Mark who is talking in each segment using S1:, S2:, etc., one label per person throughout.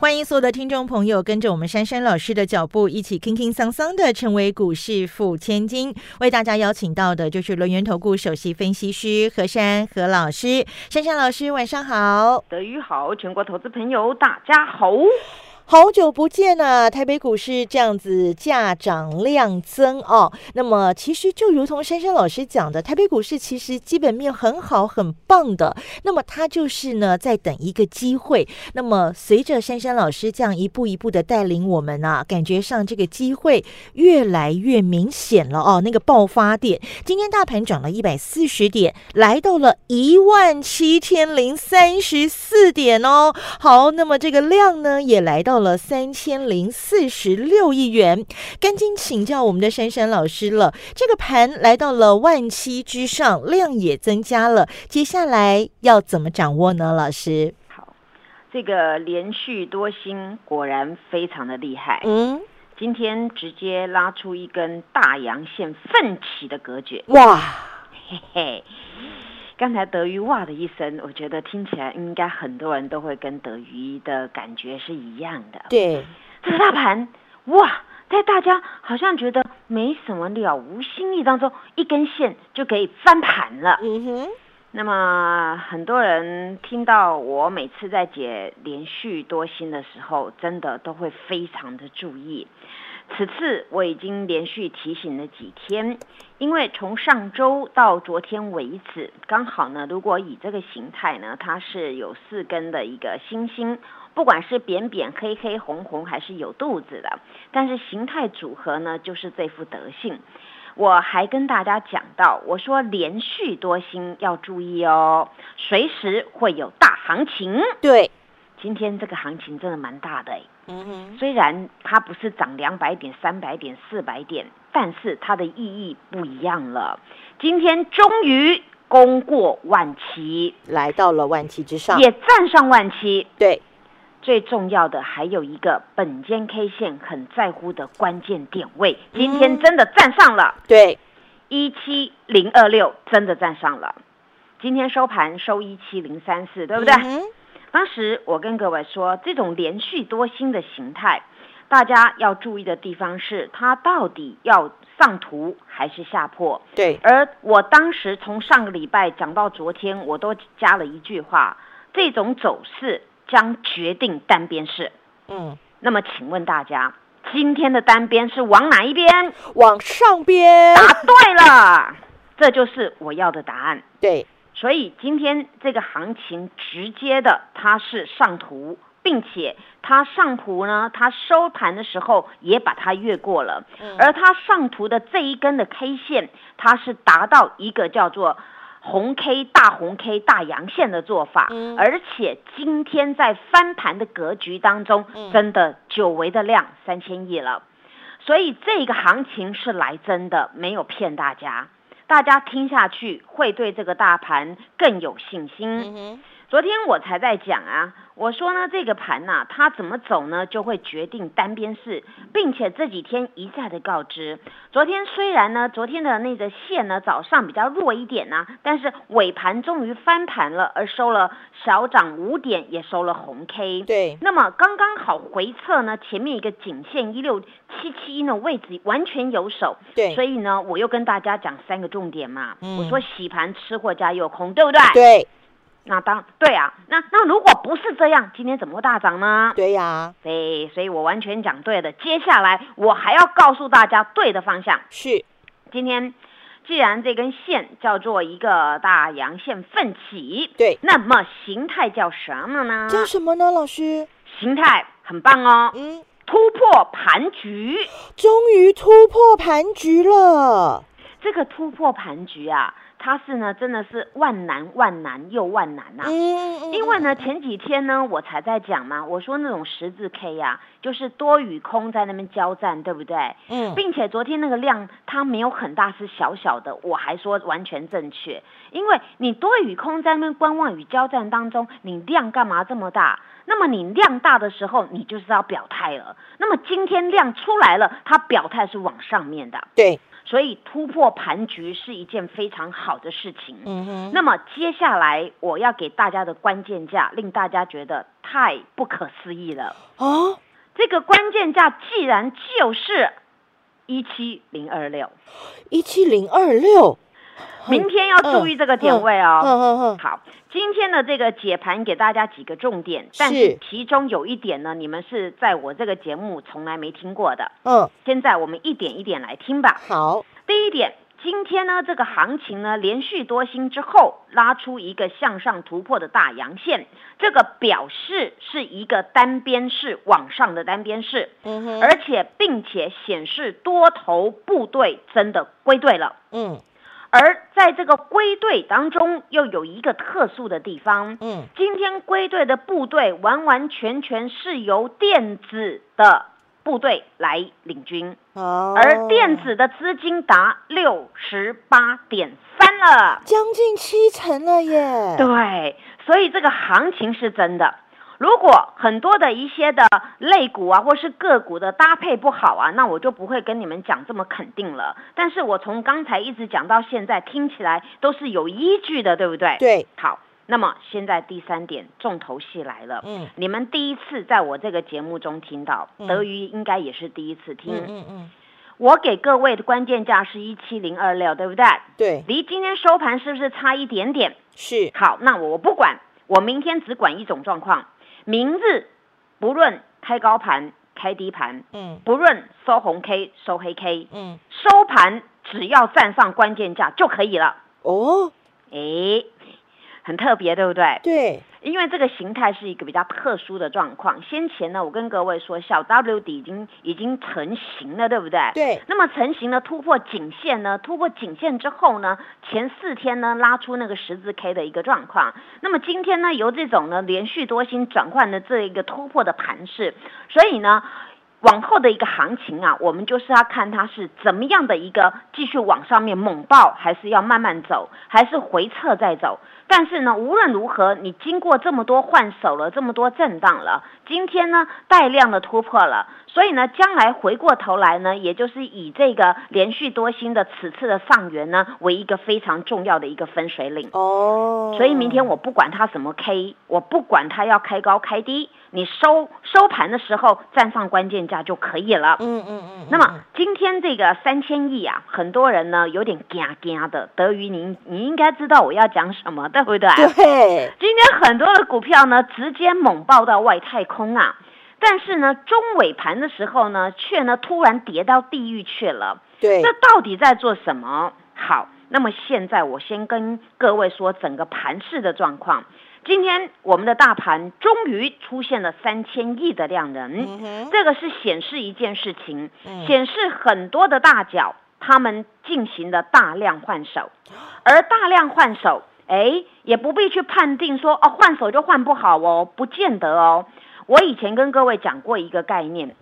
S1: 欢迎所有的听众朋友跟着我们珊珊老师的脚步，一起轻轻桑桑的成为股市富千金。为大家邀请到的就是轮源投顾首席分析师何珊何老师。珊珊老师，晚上好。
S2: 德语好，全国投资朋友大家好。
S1: 好久不见啊！台北股市这样子价涨量增哦。那么其实就如同珊珊老师讲的，台北股市其实基本面很好很棒的。那么它就是呢在等一个机会。那么随着珊珊老师这样一步一步的带领我们啊，感觉上这个机会越来越明显了哦。那个爆发点，今天大盘涨了一百四十点，来到了一万七千零三十四点哦。好，那么这个量呢也来到。到了三千零四十六亿元，赶紧请教我们的珊珊老师了。这个盘来到了万七之上，量也增加了，接下来要怎么掌握呢？老师，
S2: 好，这个连续多星果然非常的厉害。嗯，今天直接拉出一根大阳线，奋起的隔绝。哇，嘿嘿。刚才德瑜哇的一声，我觉得听起来应该很多人都会跟德瑜的感觉是一样的。
S1: 对，
S2: 这个大盘哇，在大家好像觉得没什么了无新意当中，一根线就可以翻盘了。嗯哼。那么很多人听到我每次在解连续多星的时候，真的都会非常的注意。此次我已经连续提醒了几天，因为从上周到昨天为止，刚好呢，如果以这个形态呢，它是有四根的一个星星，不管是扁扁、黑黑、红红，还是有肚子的，但是形态组合呢，就是这副德性。我还跟大家讲到，我说连续多星要注意哦，随时会有大行情。
S1: 对。
S2: 今天这个行情真的蛮大的嗯哼，虽然它不是涨两百点、三百点、四百点，但是它的意义不一样了。今天终于攻过万七，
S1: 来到了万七之上，
S2: 也站上万七。
S1: 对，
S2: 最重要的还有一个本间 K 线很在乎的关键点位，今天真的站上了。
S1: 对，
S2: 一七零二六真的站上了。今天收盘收一七零三四，对不对？当时我跟各位说，这种连续多星的形态，大家要注意的地方是，它到底要上图还是下破？
S1: 对。
S2: 而我当时从上个礼拜讲到昨天，我都加了一句话：这种走势将决定单边式。嗯。那么，请问大家，今天的单边是往哪一边？
S1: 往上边。
S2: 答对了，这就是我要的答案。
S1: 对。
S2: 所以今天这个行情直接的它是上图，并且它上图呢，它收盘的时候也把它越过了，而它上图的这一根的 K 线，它是达到一个叫做红 K 大红 K 大阳线的做法，而且今天在翻盘的格局当中，真的久违的量三千亿了，所以这个行情是来真的，没有骗大家。大家听下去会对这个大盘更有信心。昨天我才在讲啊。我说呢，这个盘呐，它怎么走呢，就会决定单边市，并且这几天一再的告知。昨天虽然呢，昨天的那个线呢，早上比较弱一点呢，但是尾盘终于翻盘了，而收了小涨五点，也收了红 K。
S1: 对。
S2: 那么刚刚好回撤呢，前面一个颈线一六七七的位置完全有手。
S1: 对。
S2: 所以呢，我又跟大家讲三个重点嘛。嗯。我说洗盘吃货加诱空，对不对？
S1: 对。
S2: 那当对啊，那那如果不是这样，今天怎么会大涨呢？
S1: 对呀，
S2: 对，所以我完全讲对的。接下来我还要告诉大家对的方向
S1: 是，
S2: 今天既然这根线叫做一个大阳线奋起，
S1: 对，
S2: 那么形态叫什么呢？
S1: 叫什么呢，老师？
S2: 形态很棒哦，嗯，突破盘局，
S1: 终于突破盘局了。
S2: 这个突破盘局啊。它是呢，真的是万难万难又万难呐、
S1: 嗯，
S2: 因为呢，前几天呢，我才在讲嘛，我说那种十字 K 呀、就是多与空在那边交战，对不对？
S1: 嗯，
S2: 并且昨天那个量它没有很大，是小小的，我还说完全正确，因为你多与空在那边观望与交战当中，你量干嘛这么大？那么你量大的时候，你就是要表态了。那么今天量出来了，它表态是往上面的，
S1: 对，
S2: 所以突破盘局是一件非常好的事情。
S1: 嗯哼，
S2: 那么接下来我要给大家的关键价，令大家觉得太不可思议了。
S1: 哦，
S2: 这个关键价既然就是一七零二六，
S1: 一七零二六，
S2: 明天要注意这个点位哦。
S1: 嗯嗯嗯，
S2: 好，今天的这个解盘给大家几个重点，但
S1: 是
S2: 是其中有一点呢，你们是在我这个节目从来没听过的。
S1: 嗯，
S2: 现在我们一点一点来听吧。
S1: 好，
S2: 第一点，今天呢这个行情呢连续多星之后拉出一个向上突破的大阳线，这个表示是一个单边式往上的单边式，
S1: 嗯哼，
S2: 而且并且显示多头部队真的归队了。
S1: 嗯
S2: 而在这个归队当中，又有一个特殊的地方。
S1: 嗯，
S2: 今天归队的部队完完全全是由电子的部队来领军，
S1: 哦，
S2: 而电子的资金达六十八点三了。
S1: 将近七成了耶，
S2: 对，所以这个行情是真的。如果很多的一些的类股啊，或是个股的搭配不好啊，那我就不会跟你们讲这么肯定了。但是我从刚才一直讲到现在，听起来都是有依据的，对不对？。
S1: 对，
S2: 好，那么现在第三点，重头戏来了。
S1: 嗯
S2: 你们第一次在我这个节目中听到，
S1: 嗯
S2: 德瑜应该也是第一次听。
S1: 嗯嗯嗯，
S2: 我给各位的关键价是一七零二六，对不对？
S1: 对，
S2: 离今天收盘是不是差一点点？
S1: 是，
S2: 好，那我不管，我明天只管一种状况，明日不论开高盘、开低盘，
S1: 嗯。
S2: 不论收红 K、收黑 K，
S1: 嗯，
S2: 收盘只要站上关键价就可以了。
S1: 哦，
S2: 诶，很特别，对不对？
S1: 对，
S2: 因为这个形态是一个比较特殊的状况。先前呢，我跟各位说，小 W 底已经已经成型了，对不对？
S1: 对，
S2: 那么成型呢突破颈线呢？突破颈线之后呢，前四天呢拉出那个十字 K 的一个状况。那么今天呢，由这种呢连续多星转换的这一个突破的盘势，所以呢。往后的一个行情啊，我们就是要看它是怎么样的一个继续往上面猛爆，还是要慢慢走，还是回撤再走。但是呢，无论如何，你经过这么多换手了，这么多震荡了，今天呢带量的突破了，所以呢，将来回过头来呢，也就是以这个连续多星的此次的上缘呢，为一个非常重要的一个分水岭。
S1: 哦，
S2: 所以明天我不管它什么 K，我不管它要开高开低，你收收盘的时候站上关键价就可以了。
S1: 嗯，嗯嗯嗯，
S2: 那么今天这个三千亿啊，很多人呢有点惊惊的。德瑜，您你应该知道我要讲什么，对不对？
S1: 对，
S2: 今天很多的股票呢，直接猛爆到外太空啊，但是呢，中尾盘的时候呢，却呢突然跌到地狱去了。
S1: 对，
S2: 这到底在做什么？好，那么现在我先跟各位说整个盘市的状况。今天我们的大盘终于出现了三千亿的量能，
S1: 嗯，
S2: 这个是显示一件事情，
S1: 嗯。
S2: 显示很多的大脚他们进行了大量换手，而大量换手，哎，也不必去判定说哦换手就换不好哦，不见得哦。我以前跟各位讲过一个概念，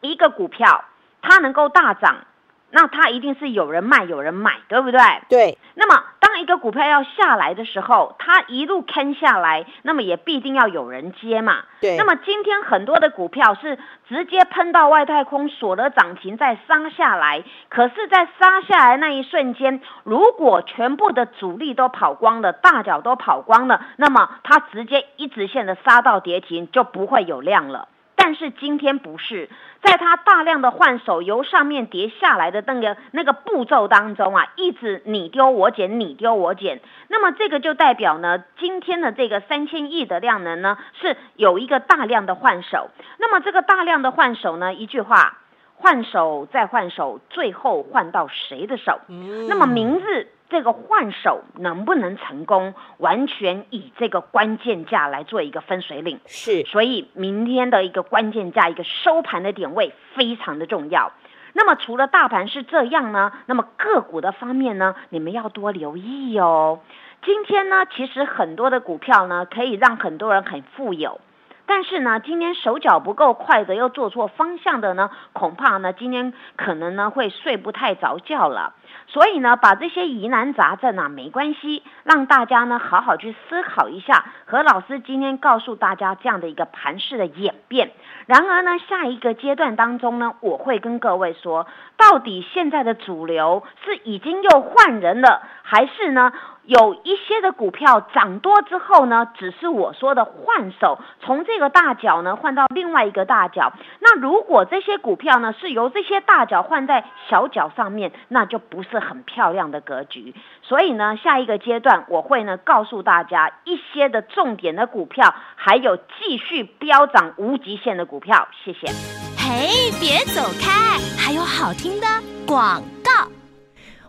S2: 一个股票它能够大涨，那它一定是有人卖有人买，对不对？
S1: 对，
S2: 那么，当一个股票要下来的时候，它一路坑下来，那么也必定要有人接嘛。
S1: 对，
S2: 那么今天很多的股票是直接喷到外太空，锁了涨停再杀下来。可是，在杀下来那一瞬间，如果全部的主力都跑光了，大脚都跑光了，那么它直接一直线的杀到跌停，就不会有量了。但是今天不是，在它大量的换手由上面叠下来的那个那个步骤当中啊，一直你丢我捡，你丢我捡。那么这个就代表呢，今天的这个三千亿的量能呢，是有一个大量的换手。那么这个大量的换手呢，一句话，换手再换手，最后换到谁的手？
S1: 嗯
S2: 那么明日这个换手能不能成功，完全以这个关键价来做一个分水岭。
S1: 是，
S2: 所以明天的一个关键价，一个收盘的点位非常的重要。那么除了大盘是这样呢，那么个股的方面呢，你们要多留意哦。今天呢，其实很多的股票呢，可以让很多人很富有。但是呢，今天手脚不够快的，又做错方向的呢，恐怕呢，今天可能呢会睡不太着觉了。所以呢，把这些疑难杂症啊，没关系，让大家呢好好去思考一下。何老师今天告诉大家这样的一个盘势的演变。然而呢，下一个阶段当中呢，我会跟各位说，到底现在的主流是已经又换人了，还是呢？有一些的股票涨多之后呢，只是我说的换手，从这个大脚呢换到另外一个大脚。那如果这些股票呢是由这些大脚换在小脚上面，那就不是很漂亮的格局。所以呢，下一个阶段我会呢告诉大家一些的重点的股票，还有继续飙涨无极限的股票。谢谢。嘿，别走开，还有好
S1: 听的广。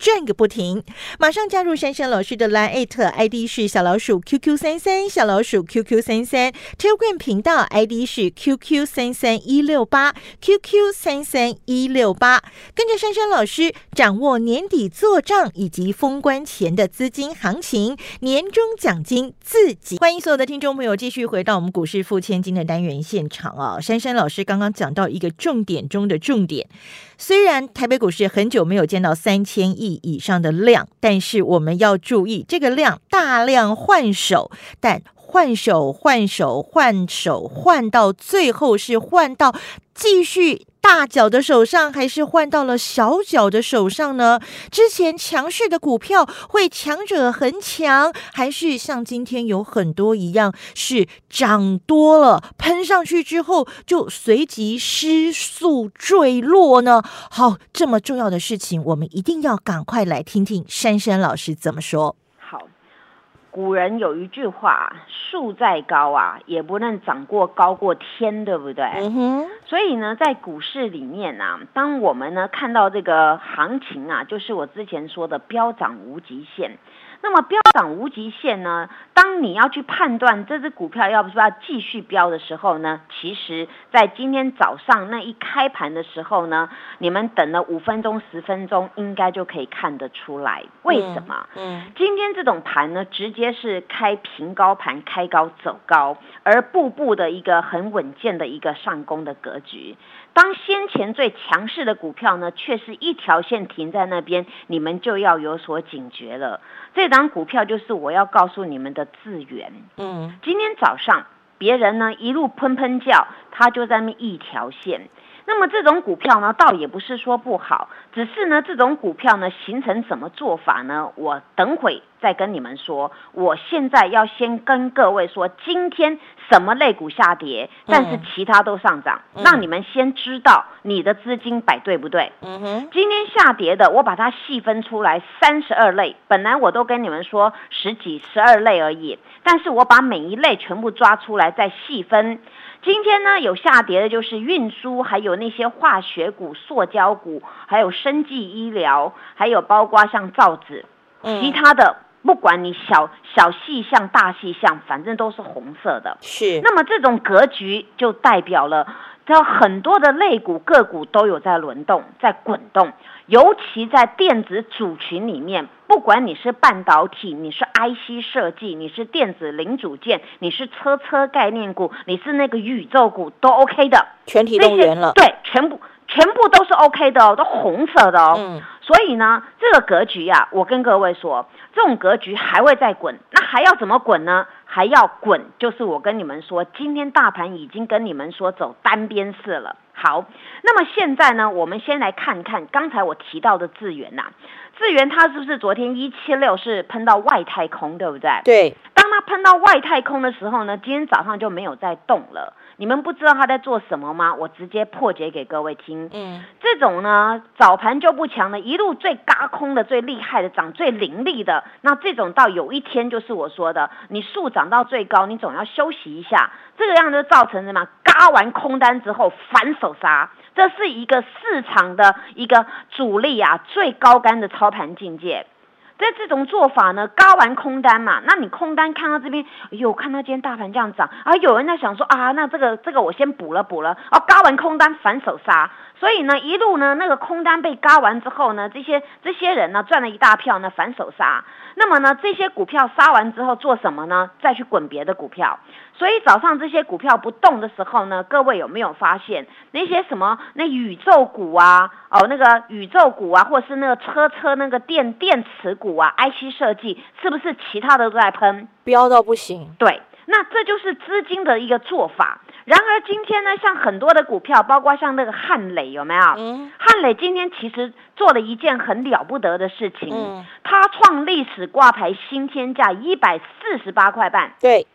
S1: 转个不停，马上加入珊珊老师的 Line ID 是小老鼠 QQ 三三小老鼠 QQ 三三 Telegram 频道 ID 是 QQ 三三一六八 QQ 三三一六八，跟着珊珊老师掌握年底做账以及封关前的资金行情，年终奖金自己。欢迎所有的听众朋友继续回到我们股市付千金的单元现场啊！珊珊老师刚刚讲到一个重点中的重点。虽然台北股市很久没有见到三千亿以上的量，但是我们要注意这个量大量换手，但换手换手换手换到最后是换到继续。大脚的手上还是换到了小脚的手上呢？之前强势的股票会强者恒强，还是像今天有很多一样是涨多了喷上去之后就随即失速坠落呢？好，这么重要的事情，我们一定要赶快来听听珊珊老师怎么说。
S2: 古人有一句话：“树再高啊，也不能长过高过天，对不对？”嗯哼。所以呢，在股市里面呢，当我们呢看到这个行情啊，就是我之前说的飙涨无极限。那么飙涨无极限呢？当你要去判断这只股票要不是要继续飙的时候呢？其实，在今天早上那一开盘的时候呢，你们等了五分钟、十分钟，应该就可以看得出来为什么？嗯，今天这种盘呢，直接是开平高盘，开高走高，而步步的一个很稳健的一个上攻的格局。当先前最强势的股票呢，却是一条线停在那边，你们就要有所警觉了。这档股票就是我要告诉你们的资源。嗯，今天早上别人呢一路喷喷叫，他就在那一条线。那么这种股票呢，倒也不是说不好，只是呢，这种股票呢，形成怎么做法呢？我等会再跟你们说。我现在要先跟各位说，今天什么类股下跌，但是其他都上涨，让你们先知道你的资金摆对不对？嗯哼。今天下跌的，我把它细分出来，三十二类。本来我都跟你们说十几、十二类而已，但是我把每一类全部抓出来，再细分。今天呢，有下跌的，就是运输，还有那些化学股、塑胶股，还有生技医疗，还有包括像造纸，其他的，不管你小小细项、大细项，反正都是红色的。
S1: 是。
S2: 那么这种格局就代表了，这很多的类股个股都有在轮动，在滚动。尤其在电子组群里面，不管你是半导体，你是 IC 设计，你是电子零组件，你是车车概念股，你是那个宇宙股，都 OK 的，
S1: 全体动员了。
S2: 对，全部全部都是 OK 的哦，都红色的哦。嗯。所以呢，这个格局呀，我跟各位说，这种格局还会再滚，那还要怎么滚呢？还要滚，就是我跟你们说，今天大盘已经跟你们说走单边式了。好，那么现在呢，我们先来看看刚才我提到的智源呐，智源它是不是昨天一七六是喷到外太空，对不对？
S1: 对。
S2: 当它它喷到外太空的时候呢，今天早上就没有再动了。你们不知道他在做什么吗？我直接破解给各位听。嗯，这种呢，早盘就不强的，一路最嘎空的、最厉害的、涨最凌厉的，那这种到有一天就是我说的，你树涨到最高，你总要休息一下。这个样子造成什么？嘎完空单之后反手杀，这是一个市场的一个主力啊最高干的操盘境界。在这种做法呢，高完空单嘛，那你空单看到这边，哎呦，看到今天大盘这样涨，啊，有人在想说啊，那这个这个我先补了补了，哦，高完空单反手杀。所以呢，一路呢，那个空单被嘎完之后呢，这些这些人呢赚了一大票呢，反手杀。那么呢，这些股票杀完之后做什么呢？再去滚别的股票。所以早上这些股票不动的时候呢，各位有没有发现那些什么那宇宙股啊，哦，那个宇宙股啊，或是那个车车那个电电池股啊，IC 设计是不是其他的都在喷，
S1: 飙到不行？
S2: 对。那这就是资金的一个做法。然而今天呢，像很多的股票，包括像那个汉磊，有没有？嗯。汉磊今天其实做了一件很了不得的事情。嗯。他创历史挂牌新天价一百四十八块半。
S1: 对。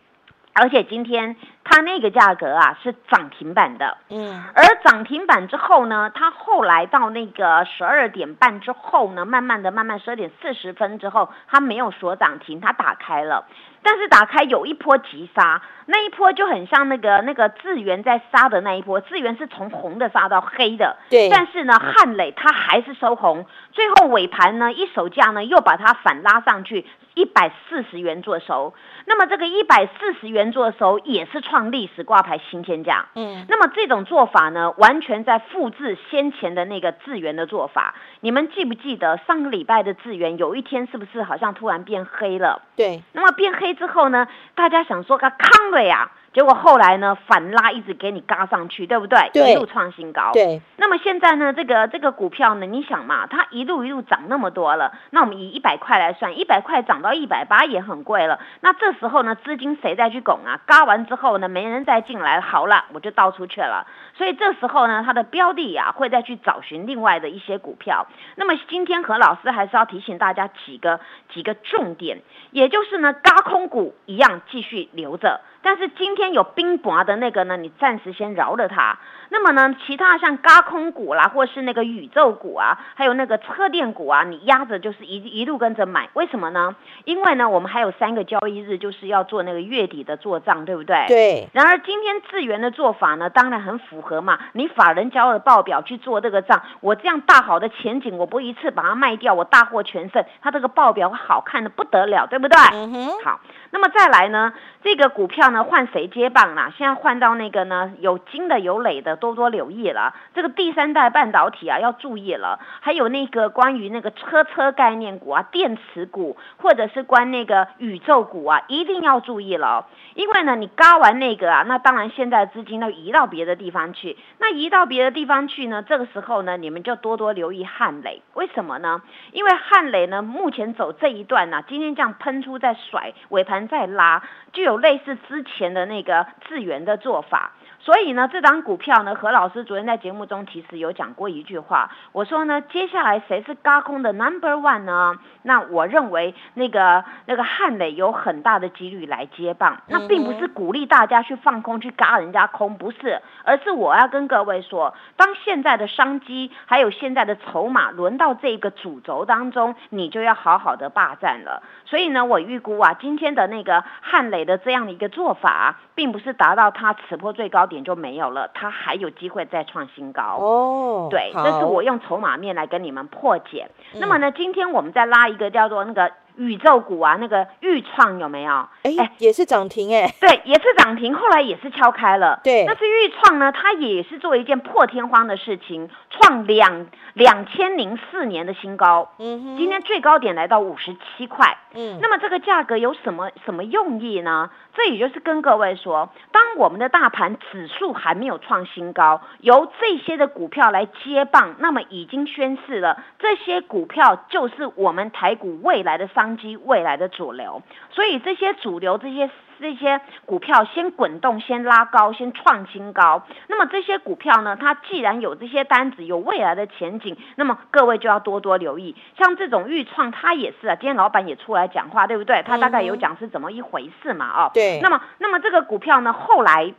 S2: 而且今天它那个价格啊是涨停板的。嗯。而涨停板之后呢，它后来到那个十二点半之后呢，慢慢的、慢慢十二点四十分之后，它没有锁涨停，它打开了。但是打开有一波急杀，那一波就很像那个那个智源在杀的那一波，智源是从红的杀到黑的，
S1: 对。
S2: 但是呢，汉磊它还是收红，最后尾盘呢一手价呢又把它反拉上去一百四十元做收，那么这个一百四十元做收也是创历史挂牌新天价，嗯。那么这种做法呢，完全在复制先前的那个智源的做法。你们记不记得上个礼拜的智源有一天是不是好像突然变黑了？
S1: 对。
S2: 那么变黑。之后呢，大家想说它康了呀。结果后来呢，反拉一直给你嘎上去，对不对？
S1: 对，
S2: 一路创新高。
S1: 对。
S2: 那么现在呢，这个这个股票呢，你想嘛，它一路一路涨那么多了，那我们以一百块来算，一百块涨到一百八也很贵了。那这时候呢，资金谁再去拱啊？嘎完之后呢，没人再进来，好了，我就倒出去了。所以这时候呢，它的标的呀，会再去找寻另外的一些股票。那么今天何老师还是要提醒大家几个几个重点，也就是呢，嘎空股一样继续留着。但是今天有冰雹的那个呢，你暂时先饶了它。那么呢，其他像高空股啦，或是那个宇宙股啊，还有那个车电股啊，你压着就是一一路跟着买。为什么呢？因为呢，我们还有三个交易日，就是要做那个月底的做账，对不对？
S1: 对。
S2: 然而今天智源的做法呢，当然很符合嘛。你法人交的报表去做这个账，我这样大好的前景，我不一次把它卖掉，我大获全胜，它这个报表好看的不得了，对不对？嗯哼。好，那么再来呢，这个股票呢？换谁接棒啦？现在换到那个呢，有金的有磊的，多多留意了。这个第三代半导体啊，要注意了。还有那个关于那个车车概念股啊，电池股，或者是关那个宇宙股啊，一定要注意了。因为呢，你嘎完那那个啊，那当然现在资金都移到别的地方去。那移到别的地方去呢，这个时候呢，你们就多多留意汉磊。为什么呢？因为汉磊呢，目前走这一段呢，今天这样喷出再甩，尾盘再拉。就有类似之前的那个智源的做法，所以呢，这张股票呢，何老师昨天在节目中其实有讲过一句话，我说呢，接下来谁是高空的 number one 呢？那我认为那个那个汉磊有很大的几率来接棒，那并不是鼓励大家去放空去嘎人家空，不是，而是我要跟各位说，当现在的商机还有现在的筹码轮到这个主轴当中，你就要好好的霸占了。所以呢，我预估啊，今天的那个汉磊。的这样的一个做法，并不是达到它此波最高点就没有了，它还有机会再创新高哦。对，这是我用筹码面来跟你们破解。那么呢，今天我们再拉一个叫做那个。宇宙股啊，那个豫创有没有？
S1: 哎，也是涨停哎。
S2: 对，也是涨停，后来也是敲开了。
S1: 对，
S2: 但是豫创呢，它也是做一件破天荒的事情，创两两千零四年的新高。嗯哼，今天最高点来到五十七块。嗯，那么这个价格有什么什么用意呢？这也就是跟各位说，当我们的大盘指数还没有创新高，由这些的股票来接棒，那么已经宣示了这些股票就是我们台股未来的商机、未来的主流。所以这些主流、这些这些股票先滚动，先拉高，先创新高。那么这些股票呢，它既然有这些单子，有未来的前景，那么各位就要多多留意。像这种预创，它也是啊，今天老板也出来讲话，对不对？他大概有讲是怎么一回事嘛，哦，
S1: 对。
S2: 那么，那么这个股票呢，后来。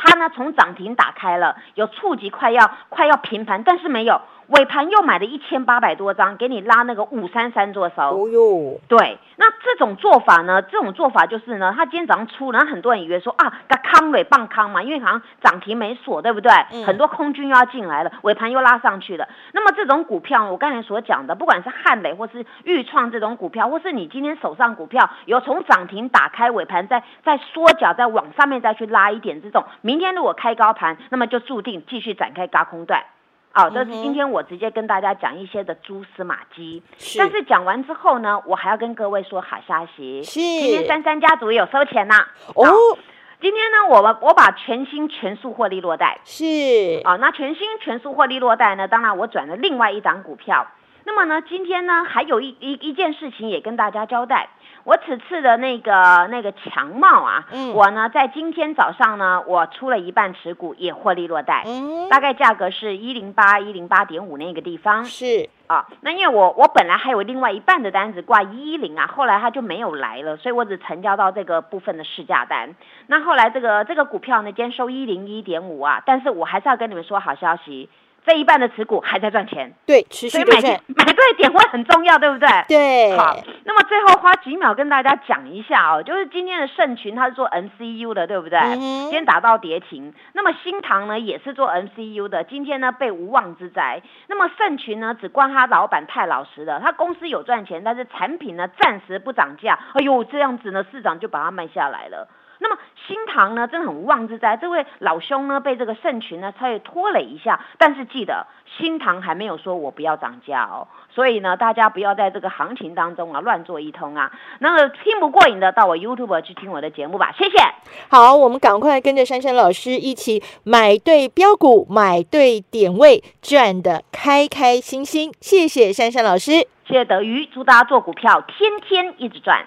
S2: 它呢，从涨停打开了，有触及快要快要平盘，但是没有。尾盘又买了一千八百多张，给你拉那个五三三做收。哦哟，对，那这种做法呢？这种做法就是呢，他今天早上出，然后很多人以为说啊，它康尾棒康嘛，因为好像涨停没锁，对不对？嗯。很多空军又要进来了，尾盘又拉上去了。那么这种股票，我刚才所讲的，不管是汉磊或是豫创这种股票，或是你今天手上股票有从涨停打开，尾盘再再缩脚，再往上面再去拉一点，这种明天如果开高盘，那么就注定继续展开高空段。好，这是今天我直接跟大家讲一些的蛛丝马迹。是，但是讲完之后呢，我还要跟各位说好消息。是，今天三三家族有收钱呐。哦，今天呢，我们我把全新全数获利落袋。
S1: 是，
S2: 啊，那全新全数获利落袋呢，当然我转了另外一档股票。那么呢，今天呢，还有一一一件事情也跟大家交代。我此次的那个那个强茂啊，嗯，我呢在今天早上呢，我出了一半持股，也获利落袋，嗯，大概价格是一零八一零八点五那个地方，
S1: 是
S2: 啊，那因为我我本来还有另外一半的单子挂一一零啊，后来它就没有来了，所以我只成交到这个部分的市价单。那后来这个这个股票呢，今天收一零一点五啊，但是我还是要跟你们说好消息。这一半的持股还在赚钱，
S1: 对，持续
S2: 买买对点位很重要，对不对？
S1: 对。
S2: 好，那么最后花几秒跟大家讲一下哦，就是今天的盛群它是做 MCU 的，对不对？今天打到跌停。那么新唐呢也是做 MCU 的，今天呢被无妄之灾。那么盛群呢只怪他老板太老实了，他公司有赚钱，但是产品呢暂时不涨价。哎呦，这样子呢市长就把它卖下来了。那么新塘呢，真的很无妄之灾。这位老兄呢，被这个圣群呢稍微拖累一下，但是记得新塘还没有说我不要涨价哦。所以呢，大家不要在这个行情当中啊乱做一通啊。那个听不过瘾的，到我 YouTube 去听我的节目吧。谢谢。
S1: 好，我们赶快跟着珊珊老师一起买对标股，买对点位，赚的开开心心。谢谢珊珊老师，
S2: 谢谢德瑜，祝大家做股票天天一直赚。